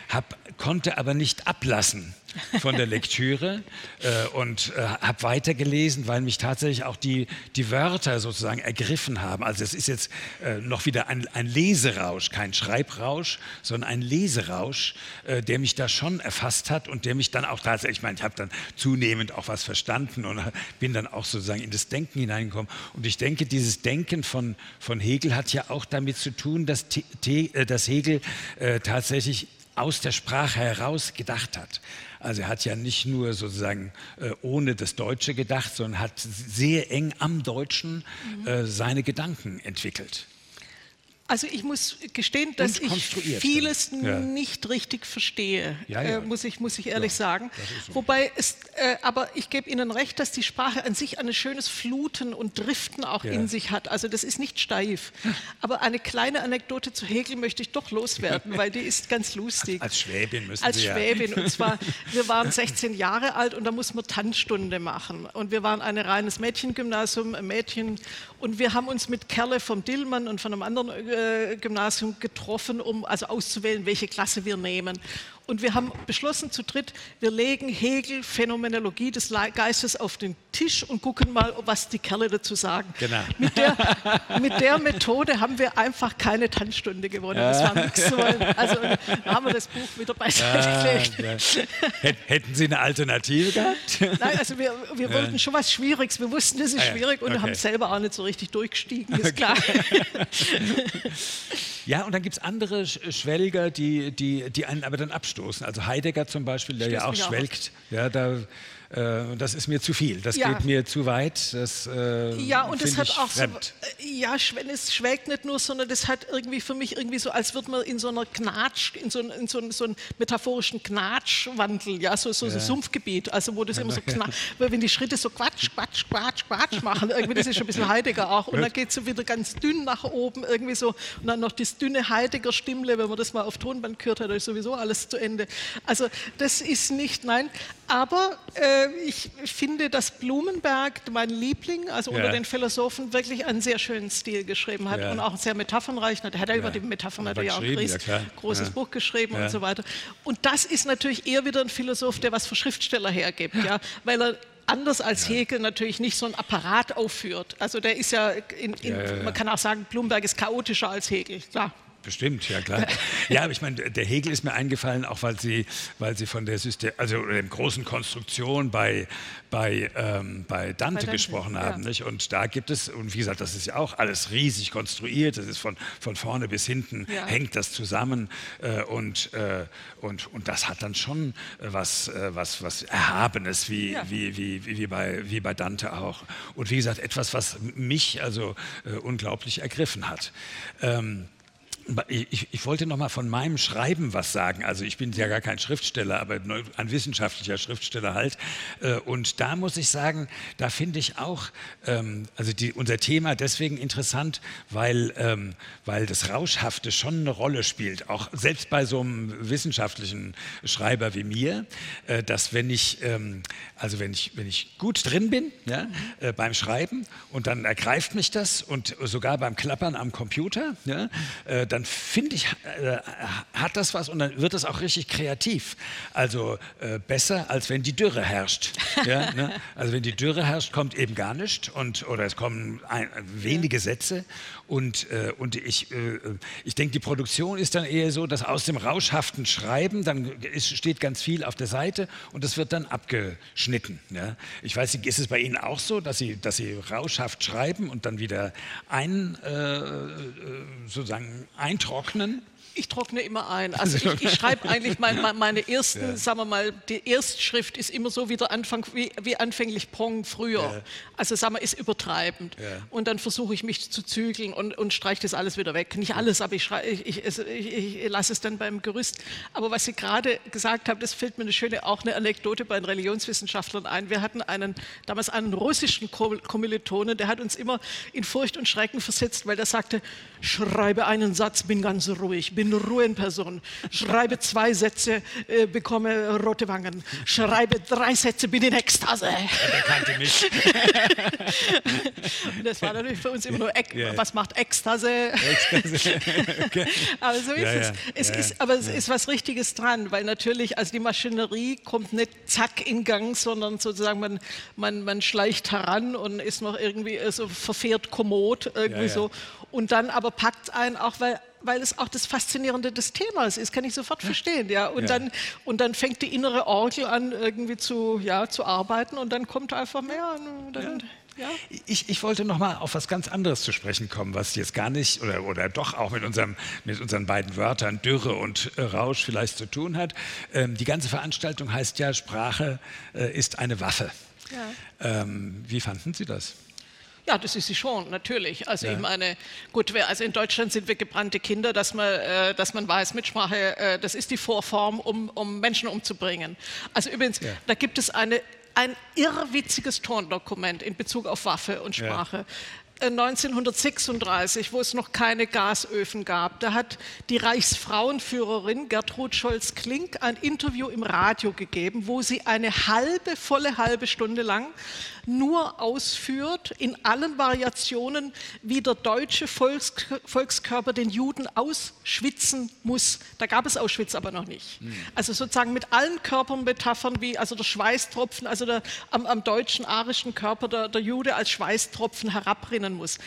hab, konnte aber nicht ablassen von der Lektüre äh, und äh, habe weitergelesen, weil mich tatsächlich auch die, die Wörter sozusagen ergriffen haben. Also es ist jetzt äh, noch wieder ein, ein Leserausch, kein Schreibrausch, sondern ein Leserausch, äh, der mich da schon erfasst hat und der mich dann auch tatsächlich, ich meine, ich habe dann zunehmend auch was verstanden und bin dann auch sozusagen in das Denken hineingekommen. Und ich denke, dieses Denken von, von Hegel hat ja auch damit zu tun, dass, äh, dass Hegel äh, tatsächlich aus der Sprache heraus gedacht hat. Also er hat ja nicht nur sozusagen äh, ohne das Deutsche gedacht, sondern hat sehr eng am Deutschen äh, seine Gedanken entwickelt. Also ich muss gestehen, dass ich vieles ja. nicht richtig verstehe, ja, ja. Äh, muss, ich, muss ich ehrlich sagen. So. Wobei es, äh, aber ich gebe Ihnen recht, dass die Sprache an sich ein schönes Fluten und Driften auch in sich hat. Also das ist nicht steif. Aber eine kleine Anekdote zu Hegel möchte ich doch loswerden, weil die ist ganz lustig. Als Schwäbin müssen Als Sie Schwäbin. Und zwar, wir waren 16 Jahre alt und da mussten wir Tanzstunde machen. Und wir waren ein reines Mädchengymnasium, ein Mädchen. Und wir haben uns mit Kerle vom Dillmann und von einem anderen äh, äh, Gymnasium getroffen, um also auszuwählen, welche Klasse wir nehmen. Und wir haben beschlossen zu dritt, wir legen Hegel Phänomenologie des Geistes auf den Tisch und gucken mal, was die Kerle dazu sagen. Genau. Mit, der, mit der Methode haben wir einfach keine Tanzstunde gewonnen. Das war nichts wollen. Also haben wir das Buch wieder beiseite gelegt. Hätten Sie eine Alternative gehabt? Nein, also wir, wir wollten schon was Schwieriges. Wir wussten, das ist ah, schwierig und okay. haben selber auch nicht so richtig durchgestiegen, ist klar. Ja, und dann gibt es andere Schwelger, die, die, die einen aber dann abstoßen. Also Heidegger zum Beispiel, der Stößt ja auch schwelgt. Auch. Ja, da äh, das ist mir zu viel, das ja. geht mir zu weit. Das, äh, ja, und es hat auch fremd. so, äh, ja, es schwelgt nicht nur, sondern das hat irgendwie für mich irgendwie so, als würde man in so einer Knatsch, in so, in so, so einem metaphorischen Knatschwandel, ja, so, so ja. ein Sumpfgebiet, also wo das immer so knatsch, wenn die Schritte so Quatsch, Quatsch, Quatsch, Quatsch machen, irgendwie, das ist schon ein bisschen Heidegger auch, und dann geht es so wieder ganz dünn nach oben, irgendwie so, und dann noch das dünne Heidegger Stimmle, wenn man das mal auf Tonband gehört hat, ist sowieso alles zu Ende. Also das ist nicht, nein. Aber äh, ich finde, dass Blumenberg, mein Liebling, also ja. unter den Philosophen, wirklich einen sehr schönen Stil geschrieben hat ja. und auch sehr metaphernreich. Da hat er ja. über die Metaphern natürlich auch ein großes Buch geschrieben und so weiter. Und das ist natürlich eher wieder ein Philosoph, der was für Schriftsteller hergibt, ja, weil er anders als Hegel natürlich nicht so ein Apparat aufführt. Also der ist ja, in, in, man kann auch sagen, Blumberg ist chaotischer als Hegel, klar. Bestimmt, ja klar. Ja, aber ich meine, der Hegel ist mir eingefallen, auch weil Sie, weil Sie von der System, also der großen Konstruktion bei, bei, ähm, bei, Dante, bei Dante gesprochen haben. Ja. Nicht? Und da gibt es, und wie gesagt, das ist ja auch alles riesig konstruiert, das ist von, von vorne bis hinten, ja. hängt das zusammen äh, und, äh, und, und das hat dann schon was, äh, was, was Erhabenes, wie, ja. wie, wie, wie, wie, bei, wie bei Dante auch. Und wie gesagt, etwas, was mich also äh, unglaublich ergriffen hat. Ähm, ich, ich, wollte noch mal von meinem Schreiben was sagen. Also ich bin ja gar kein Schriftsteller, aber ein wissenschaftlicher Schriftsteller halt. Äh, und da muss ich sagen, da finde ich auch, ähm, also die, unser Thema deswegen interessant, weil, ähm, weil das Rauschhafte schon eine Rolle spielt. Auch selbst bei so einem wissenschaftlichen Schreiber wie mir, äh, dass wenn ich, ähm, also wenn ich, wenn ich gut drin bin ja, äh, beim Schreiben und dann ergreift mich das und sogar beim Klappern am Computer, ja, dann dann finde ich, äh, hat das was und dann wird es auch richtig kreativ. Also äh, besser, als wenn die Dürre herrscht. ja, ne? Also wenn die Dürre herrscht, kommt eben gar nichts und, oder es kommen ein, wenige Sätze und, äh, und ich, äh, ich denke, die Produktion ist dann eher so, dass aus dem rauschhaften Schreiben, dann ist, steht ganz viel auf der Seite und das wird dann abgeschnitten. Ja? Ich weiß nicht, ist es bei Ihnen auch so, dass Sie, dass Sie rauschhaft schreiben und dann wieder ein, äh, äh sozusagen ein eintrocknen ich trockne immer ein. Also ich, ich schreibe eigentlich mein, meine ersten, ja. sagen wir mal, die Erstschrift ist immer so wie der Anfang, wie, wie anfänglich Pong früher. Ja. Also sagen wir, ist übertreibend. Ja. Und dann versuche ich mich zu zügeln und, und streiche das alles wieder weg. Nicht alles, aber ich, ich, ich lasse es dann beim Gerüst. Aber was Sie gerade gesagt haben, das fällt mir eine schöne, auch eine Anekdote bei den Religionswissenschaftlern ein. Wir hatten einen, damals einen russischen Kommilitonen, der hat uns immer in Furcht und Schrecken versetzt, weil der sagte, schreibe einen Satz, bin ganz ruhig, bin bin Ruhenperson. Schreibe zwei Sätze, äh, bekomme rote Wangen. Schreibe drei Sätze, bin in Ekstase. Ja, der kannte mich. das war natürlich für uns immer nur, Ek ja, was macht Ekstase? Ekstase. okay. Aber so ist ja, es. es ist, aber es ist was Richtiges dran, weil natürlich, also die Maschinerie kommt nicht zack in Gang, sondern sozusagen man, man, man schleicht heran und ist noch irgendwie so verfehrt kommod, irgendwie so. Und dann aber packt einen auch, weil weil es auch das Faszinierende des Themas ist, kann ich sofort verstehen. Ja? Und, ja. Dann, und dann fängt die innere Orgel an, irgendwie zu, ja, zu arbeiten und dann kommt einfach mehr. Dann, ja. Ich, ich, wollte noch mal auf was ganz anderes zu sprechen kommen, was jetzt gar nicht oder, oder doch auch mit, unserem, mit unseren beiden Wörtern Dürre und äh, Rausch vielleicht zu tun hat. Ähm, die ganze Veranstaltung heißt ja, Sprache äh, ist eine Waffe. Ja. Ähm, wie fanden Sie das? Ja, das ist sie schon, natürlich. Also ja. ich meine, gut, wir, also in Deutschland sind wir gebrannte Kinder, dass man, äh, dass man weiß, Mitsprache, äh, das ist die Vorform, um, um Menschen umzubringen. Also übrigens, ja. da gibt es eine, ein irrwitziges Tondokument in Bezug auf Waffe und Sprache. Ja. 1936, wo es noch keine Gasöfen gab, da hat die Reichsfrauenführerin Gertrud Scholz-Klink ein Interview im Radio gegeben, wo sie eine halbe, volle halbe Stunde lang nur ausführt, in allen Variationen, wie der deutsche Volks Volkskörper den Juden ausschwitzen muss. Da gab es Auschwitz aber noch nicht. Mhm. Also sozusagen mit allen Körpermetaphern, wie also der Schweißtropfen, also der, am, am deutschen arischen Körper der, der Jude als Schweißtropfen herabrinnen muss.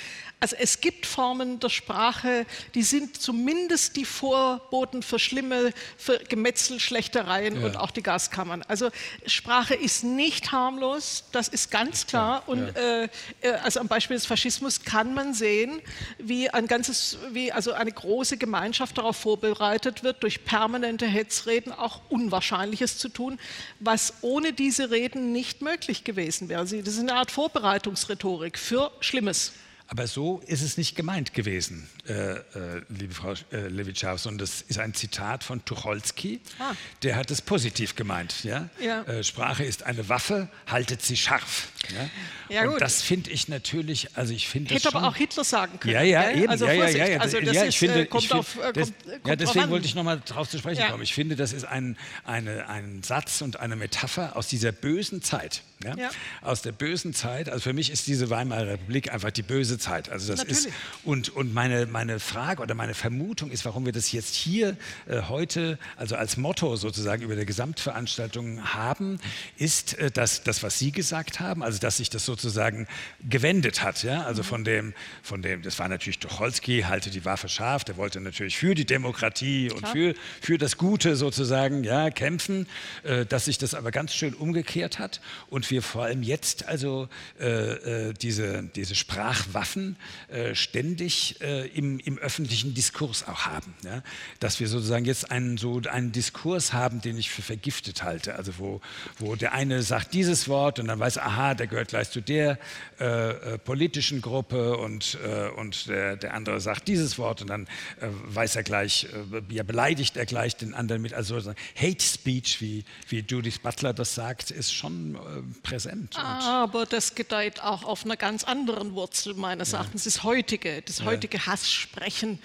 Also es gibt Formen der Sprache, die sind zumindest die Vorboten für schlimme für Gemetzel, Schlechtereien ja. und auch die Gaskammern. Also Sprache ist nicht harmlos, das ist ganz klar. Und ja. äh, äh also am Beispiel des Faschismus kann man sehen, wie ein ganzes, wie also eine große Gemeinschaft darauf vorbereitet wird, durch permanente Hetzreden auch Unwahrscheinliches zu tun, was ohne diese Reden nicht möglich gewesen wäre. Das ist eine Art Vorbereitungsrhetorik für Schlimmes. Aber so ist es nicht gemeint gewesen, äh, äh, liebe Frau äh, Levitschow, sondern das ist ein Zitat von Tucholsky. Ah. Der hat es positiv gemeint. Ja? ja. Äh, Sprache ist eine Waffe, haltet sie scharf. Ja, ja Und das finde ich natürlich, also ich finde Hätte aber auch Hitler sagen können. Ja, ja, eben. Also ja, ja, ja, ja. Also das ja, ist, finde, kommt ich auf, find, das, kommt, ja, deswegen wollte ich nochmal drauf zu sprechen kommen. Ich finde, das ist ein, eine, ein Satz und eine Metapher aus dieser bösen Zeit. Ja? Aus der bösen Zeit, also für mich ist diese Weimarer Republik einfach die böse Zeit. Also das ist, und und meine, meine Frage oder meine Vermutung ist, warum wir das jetzt hier äh, heute, also als Motto sozusagen über der Gesamtveranstaltung haben, ist äh, dass das, was Sie gesagt haben, also dass sich das sozusagen gewendet hat. Ja? Also von dem, von dem, das war natürlich Tucholsky, halte die Waffe scharf, der wollte natürlich für die Demokratie und für, für das Gute sozusagen ja, kämpfen, äh, dass sich das aber ganz schön umgekehrt hat und wir vor allem jetzt also äh, äh, diese, diese Sprachwaffen äh, ständig äh, im, im öffentlichen Diskurs auch haben. Dass wir sozusagen jetzt einen, so einen Diskurs haben, den ich für vergiftet halte. Also wo, wo der eine sagt dieses Wort und dann weiß, aha, der gehört gleich zu der äh, politischen Gruppe und, und der, der, andere sagt dieses Wort und dann weiß er gleich, ja, beleidigt er gleich den anderen mit. Also Hate Speech, wie, wie Judith Butler das sagt, ist schon präsent. Aber das gedeiht auch auf einer ganz anderen Wurzel meines Erachtens, das heutige, das heutige Hasssprechen.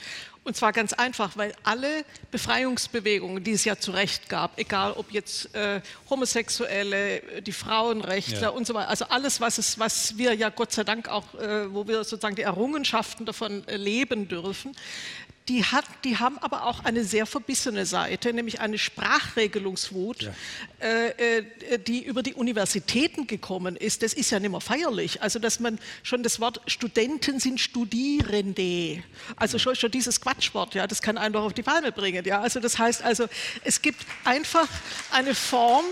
Und zwar ganz einfach, weil alle Befreiungsbewegungen, die es ja zu Recht gab, egal ob jetzt äh, Homosexuelle, die Frauenrechtler ja. und so weiter, also alles, was, es, was wir ja Gott sei Dank auch, äh, wo wir sozusagen die Errungenschaften davon äh, leben dürfen, die, hat, die haben aber auch eine sehr verbissene Seite, nämlich eine Sprachregelungswut, ja. äh, äh, die über die Universitäten gekommen ist. Das ist ja nicht mehr feierlich. Also, dass man schon das Wort Studenten sind Studierende, also schon, schon dieses Quatschwort, ja, das kann einen doch auf die Palme bringen. Ja. Also, das heißt also, es gibt einfach eine Form,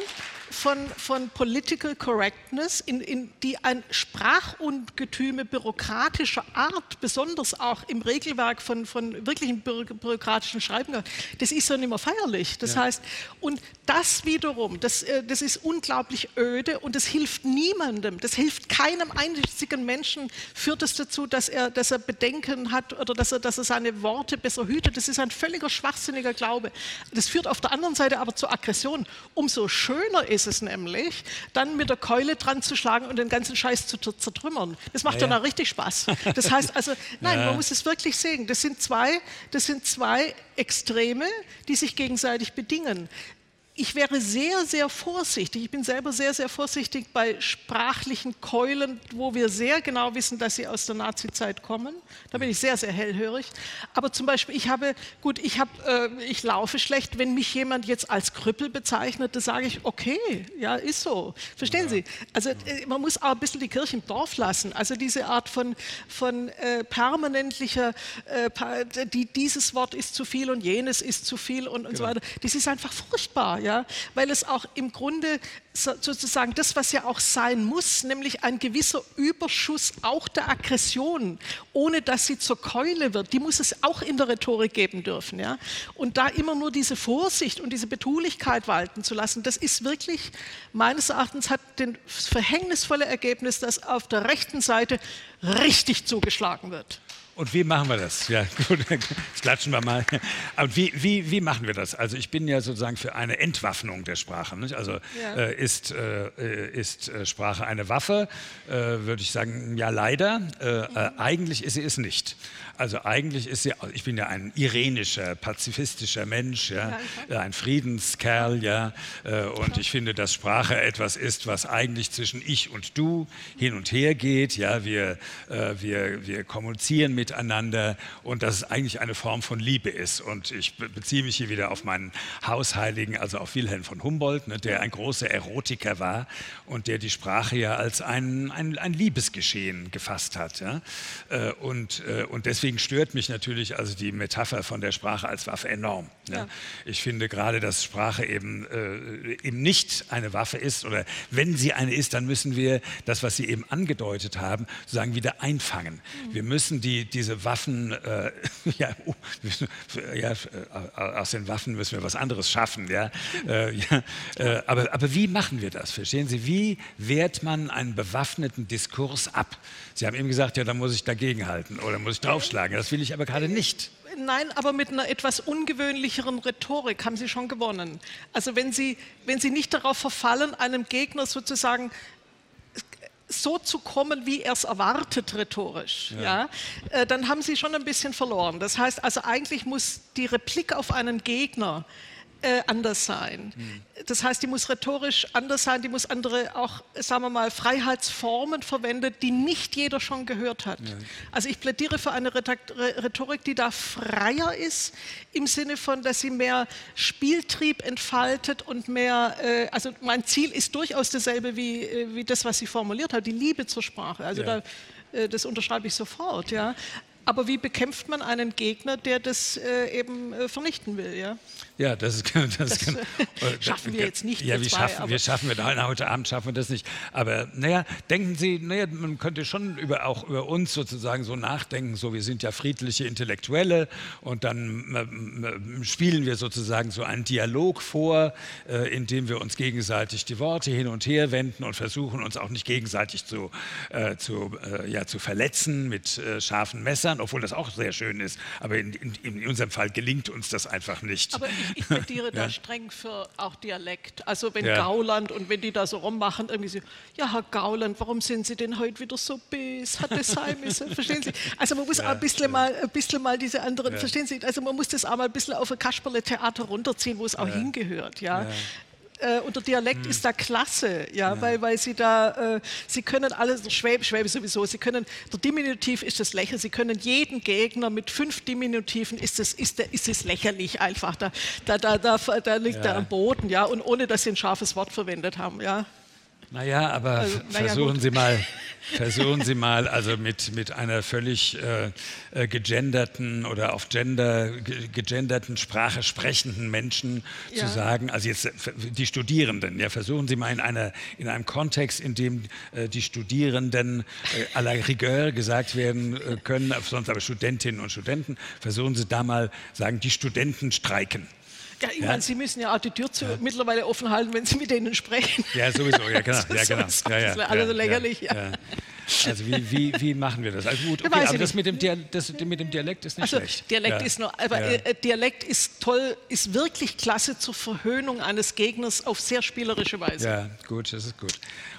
von, von Political Correctness, in, in die ein Sprachungetüme bürokratischer Art, besonders auch im Regelwerk von, von wirklichen bürokratischen Schreiben, das ist ja nicht mehr feierlich. Das ja. heißt, und das wiederum, das, äh, das ist unglaublich öde und das hilft niemandem, das hilft keinem einzigen Menschen, führt es dazu, dass er, dass er Bedenken hat oder dass er, dass er seine Worte besser hütet. Das ist ein völliger schwachsinniger Glaube. Das führt auf der anderen Seite aber zur Aggression. Umso schöner ist ist es nämlich, dann mit der Keule dran zu schlagen und den ganzen Scheiß zu zertrümmern. Das macht ja, dann richtig Spaß. Das heißt also, nein, man muss es wirklich sehen. Das sind zwei, das sind zwei Extreme, die sich gegenseitig bedingen ich wäre sehr, sehr vorsichtig. Ich bin selber sehr, sehr vorsichtig bei sprachlichen Keulen, wo wir sehr genau wissen, dass sie aus der Nazizeit kommen. Da bin ich sehr, sehr hellhörig. Aber zum Beispiel, ich habe, gut, ich, habe, äh, ich laufe schlecht. Wenn mich jemand jetzt als Krüppel bezeichnet, dann sage ich, okay, ja, ist so. Verstehen ja. Sie? Also äh, man muss auch ein bisschen die Kirche im Dorf lassen. Also diese Art von, von äh, permanentlicher, äh, die, dieses Wort ist zu viel und jenes ist zu viel und, und genau. so weiter, das ist einfach furchtbar ja, weil es auch im Grunde sozusagen das, was ja auch sein muss, nämlich ein gewisser Überschuss auch der Aggression, ohne dass sie zur Keule wird, die muss es auch in der Rhetorik geben dürfen. Ja? Und da immer nur diese Vorsicht und diese Betulichkeit walten zu lassen, das ist wirklich, meines Erachtens, hat den verhängnisvolle Ergebnis, dass auf der rechten Seite richtig zugeschlagen wird. Und wie machen wir das? Ja, gut, jetzt klatschen wir mal. Aber wie, wie, wie machen wir das? Also ich bin ja sozusagen für eine Entwaffnung der Sprache. Nicht? Also ja. äh, ist, äh, ist äh, Sprache eine Waffe? Äh, würde ich sagen, ja leider. Äh, mhm. eigentlich ist sie es nicht. Also eigentlich ist sie, ich bin ja ein irenischer, pazifistischer Mensch, ja, ja ein Friedenskerl, ja, und ich finde, dass Sprache etwas ist, was eigentlich zwischen ich und du hin und her geht. Ja, wir, wir, wir kommunizieren mit miteinander und dass es eigentlich eine Form von Liebe ist. Und ich beziehe mich hier wieder auf meinen Hausheiligen, also auf Wilhelm von Humboldt, ne, der ein großer Erotiker war und der die Sprache ja als ein, ein, ein Liebesgeschehen gefasst hat. Ja? Äh, und, äh, und deswegen stört mich natürlich also die Metapher von der Sprache als Waffe enorm. Ne? Ja. Ich finde gerade, dass Sprache eben, äh, eben nicht eine Waffe ist oder wenn sie eine ist, dann müssen wir das, was Sie eben angedeutet haben, sozusagen wieder einfangen. Mhm. Wir müssen die, diese Waffen, äh, ja, uh, ja, äh, aus den Waffen müssen wir was anderes schaffen. Ja? Äh, ja äh, aber, aber wie machen wir das? Verstehen Sie? Wie wehrt man einen bewaffneten Diskurs ab? Sie haben eben gesagt, ja, da muss ich dagegenhalten oder muss ich draufschlagen. Das will ich aber gerade nicht. Nein, aber mit einer etwas ungewöhnlicheren Rhetorik haben Sie schon gewonnen. Also wenn Sie, wenn Sie nicht darauf verfallen, einem Gegner sozusagen so zu kommen, wie er es erwartet rhetorisch, ja. ja äh, dann haben Sie schon ein bisschen verloren. Das heißt also eigentlich muss die Replik auf einen Gegner äh, anders sein. Das heißt, die muss rhetorisch anders sein, die muss andere auch, sagen wir mal, Freiheitsformen verwendet, die nicht jeder schon gehört hat. Ja. Also ich plädiere für eine Rhetorik, die da freier ist, im Sinne von, dass sie mehr Spieltrieb entfaltet und mehr, äh, also mein Ziel ist durchaus dasselbe wie, äh, wie das, was sie formuliert hat, die Liebe zur Sprache. Also ja. da, äh, das unterschreibe ich sofort. Ja. Aber wie bekämpft man einen Gegner, der das äh, eben vernichten will? Ja, ja das, ist, das, das kann, äh, schaffen wir jetzt nicht. Ja, wie zwei, schaffen, wir schaffen wir da, heute Abend schaffen wir das nicht. Aber naja, denken Sie, naja, man könnte schon über, auch über uns sozusagen so nachdenken, so wir sind ja friedliche Intellektuelle und dann äh, spielen wir sozusagen so einen Dialog vor, äh, in dem wir uns gegenseitig die Worte hin und her wenden und versuchen uns auch nicht gegenseitig zu, äh, zu, ja, zu verletzen mit scharfen Messern obwohl das auch sehr schön ist. Aber in, in, in unserem Fall gelingt uns das einfach nicht. Aber ich, ich plädiere da streng für auch Dialekt. Also wenn. Gauland und wenn die da so rummachen, irgendwie so, ja Herr Gauland, warum sind Sie denn heute wieder so bis? Hat das sein müssen? Verstehen Sie? Also man muss auch ein bisschen, mal, ein bisschen mal diese anderen, verstehen Sie? Also man muss das auch mal ein bisschen auf ein Kasperle-Theater runterziehen, wo es auch hingehört. Ja? Äh, und der Dialekt hm. ist da klasse, ja, ja, Weil, weil sie da, äh, sie können alles, Schwäbe, Schwäbe sowieso, sie können, der Diminutiv ist das Lächeln, sie können jeden Gegner mit fünf Diminutiven, ist es ist, ist das lächerlich einfach, da, da, da, da, da liegt ja. er am Boden, ja, und ohne, dass sie ein scharfes Wort verwendet haben, ja. Naja, aber also, naja, versuchen gut. Sie mal, versuchen Sie mal, also mit, mit einer völlig äh, äh gegenderten oder auf Gender gegenderten Sprache sprechenden Menschen ja. zu sagen, also jetzt die Studierenden, ja, versuchen Sie mal in, einer, in einem Kontext, in dem äh, die Studierenden äh, à la rigueur gesagt werden äh, können, sonst aber Studentinnen und Studenten, versuchen Sie da mal sagen, die Studenten streiken. Ja, ich ja. meine, Sie müssen ja auch die Tür zu, ja. mittlerweile offen halten, wenn Sie mit denen sprechen. Ja, sowieso, ja, genau. ja, genau. Ja, ja, alles so lächerlich. Ja. Also wie, wie, wie machen wir das? Also gut, okay, aber das mit, dem das mit dem Dialekt ist nicht also, schlecht. Dialekt ist nur, aber äh, Dialekt ist toll, ist wirklich klasse zur Verhöhnung eines Gegners auf sehr spielerische Weise. Ja, gut, das ist gut.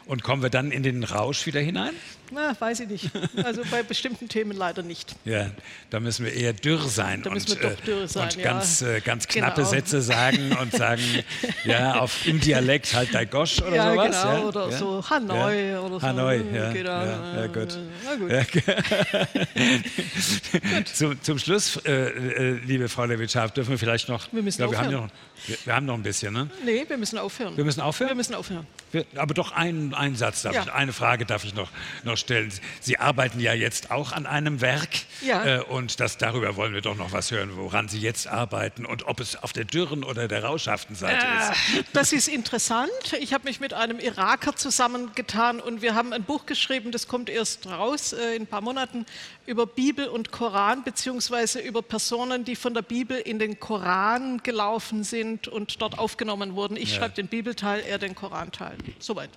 Und kommen wir dann in den Rausch wieder hinein? Na, weiß ich nicht. Also bei bestimmten Themen leider nicht. Ja, da müssen wir eher dürr sein. Da müssen und, wir doch äh, dürr sein, und ganz, ja. äh, ganz knappe genau. Sätze sagen und sagen, ja, auf, im Dialekt halt dein Gosch oder ja, sowas. Genau, ja, oder so Hanoi ja. oder so. Hanoi, ja. Genau. Ja, ja gut. Na gut. zum, zum Schluss, äh, äh, liebe Frau Lewitschaf, dürfen wir vielleicht noch... Wir müssen ja, wir, haben noch, wir, wir, haben noch ein bisschen, ne? Nee, wir müssen aufhören. Wir müssen aufhören? Wir müssen aufhören. Wir, aber doch einen, einen Satz darf ich, eine Frage darf ich noch, noch stellen. Sie arbeiten ja jetzt auch an einem Werk ja. äh, und das, darüber wollen wir doch noch was hören, woran Sie jetzt arbeiten und ob es auf der dürren oder der rauschhaften Seite äh, ist. Das ist interessant. Ich habe mich mit einem Iraker zusammengetan und wir haben ein Buch geschrieben, das kommt erst raus äh, in ein paar Monaten, über Bibel und Koran, beziehungsweise über Personen, die von der Bibel in den Koran gelaufen sind und dort aufgenommen wurden. Ich ja. schreibe den Bibelteil, er den Koranteil. Soweit.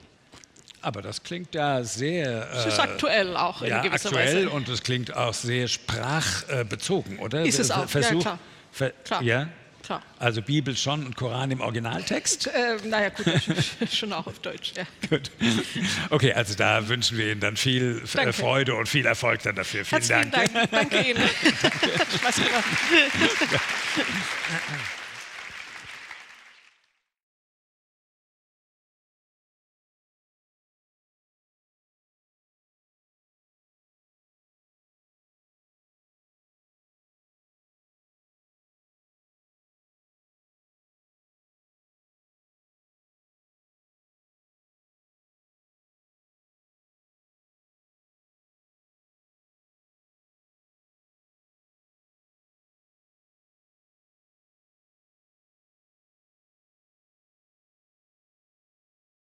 Aber das klingt ja sehr. Es ist äh, aktuell auch in ja, gewisser aktuell Weise. und es klingt auch sehr sprachbezogen, oder? Ist es auch, Versuch, ja klar. Ver klar. Ja? Klar. Also Bibel schon und Koran im Originaltext? Äh, naja, gut, schon auch auf Deutsch, ja. Gut. Okay, also da wünschen wir Ihnen dann viel äh, Danke. Freude und viel Erfolg dann dafür. Vielen Herzlichen Dank. Dank. Danke Ihnen. Spaß gemacht.